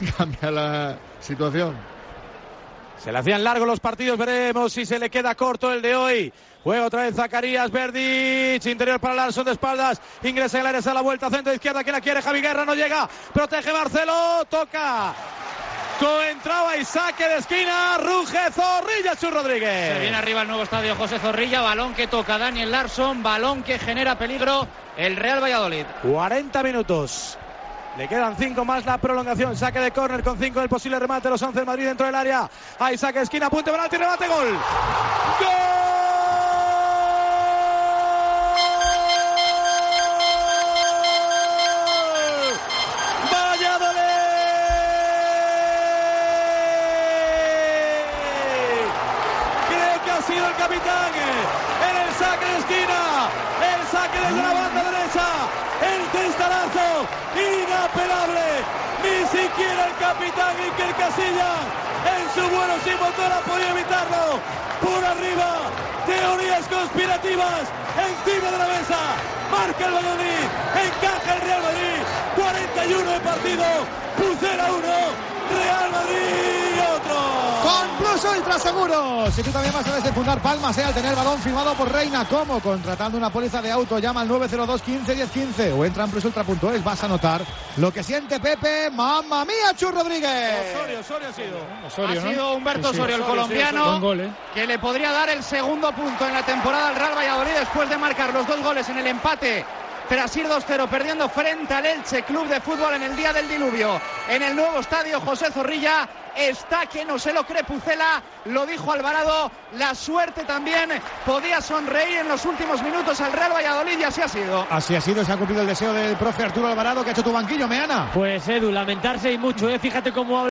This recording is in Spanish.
Cambia la situación. Se le hacían largos los partidos, veremos si se le queda corto el de hoy. Juega otra vez Zacarías, Verdic, interior para Larson de espaldas, ingresa en el área, a la vuelta, centro izquierda, quien la quiere, Javi Guerra, no llega, protege Marcelo, toca. Entraba y saque de esquina, ruge Zorrilla Chu Rodríguez. Se viene arriba el nuevo estadio José Zorrilla, balón que toca Daniel Larson, balón que genera peligro el Real Valladolid. 40 minutos. Le quedan cinco más la prolongación. Saque de córner con cinco del posible remate. Los 11 del Madrid dentro del área. Ahí saque de esquina, punto penalti, remate, gol. ¡Gol! Creo que ha sido el capitán en el saque de esquina, el saque banda derecha, el testarazo inapelable, ni siquiera el capitán Iker Casillas en su vuelo sin motor ha podido evitarlo, por arriba, teorías conspirativas encima de la mesa, marca el Valladolid, encaja el Real Madrid, 41 de partido, Pucera 1, Real Madrid otro. Con Plus Ultra Seguros. Si tú también vas a desenfundar palmas, eh, al tener balón firmado por Reina, como contratando una póliza de auto, llama al 902 15 10 15 o entra en plusultra.es. Vas a notar lo que siente Pepe. ¡Mamma mía, Chu Rodríguez! Osorio, Osorio ha sido. ha sido Humberto Osorio, el colombiano, que le podría dar el segundo punto en la temporada al Real Valladolid después de marcar los dos goles en el empate tras ir 2-0 perdiendo frente al Elche Club de Fútbol en el día del diluvio en el nuevo estadio José Zorrilla está que no se lo cree Pucela, lo dijo Alvarado, la suerte también podía sonreír en los últimos minutos al Real Valladolid y así ha sido. Así ha sido, se ha cumplido el deseo del profe Arturo Alvarado que ha hecho tu banquillo, Meana. Pues Edu, lamentarse y mucho, ¿eh? fíjate cómo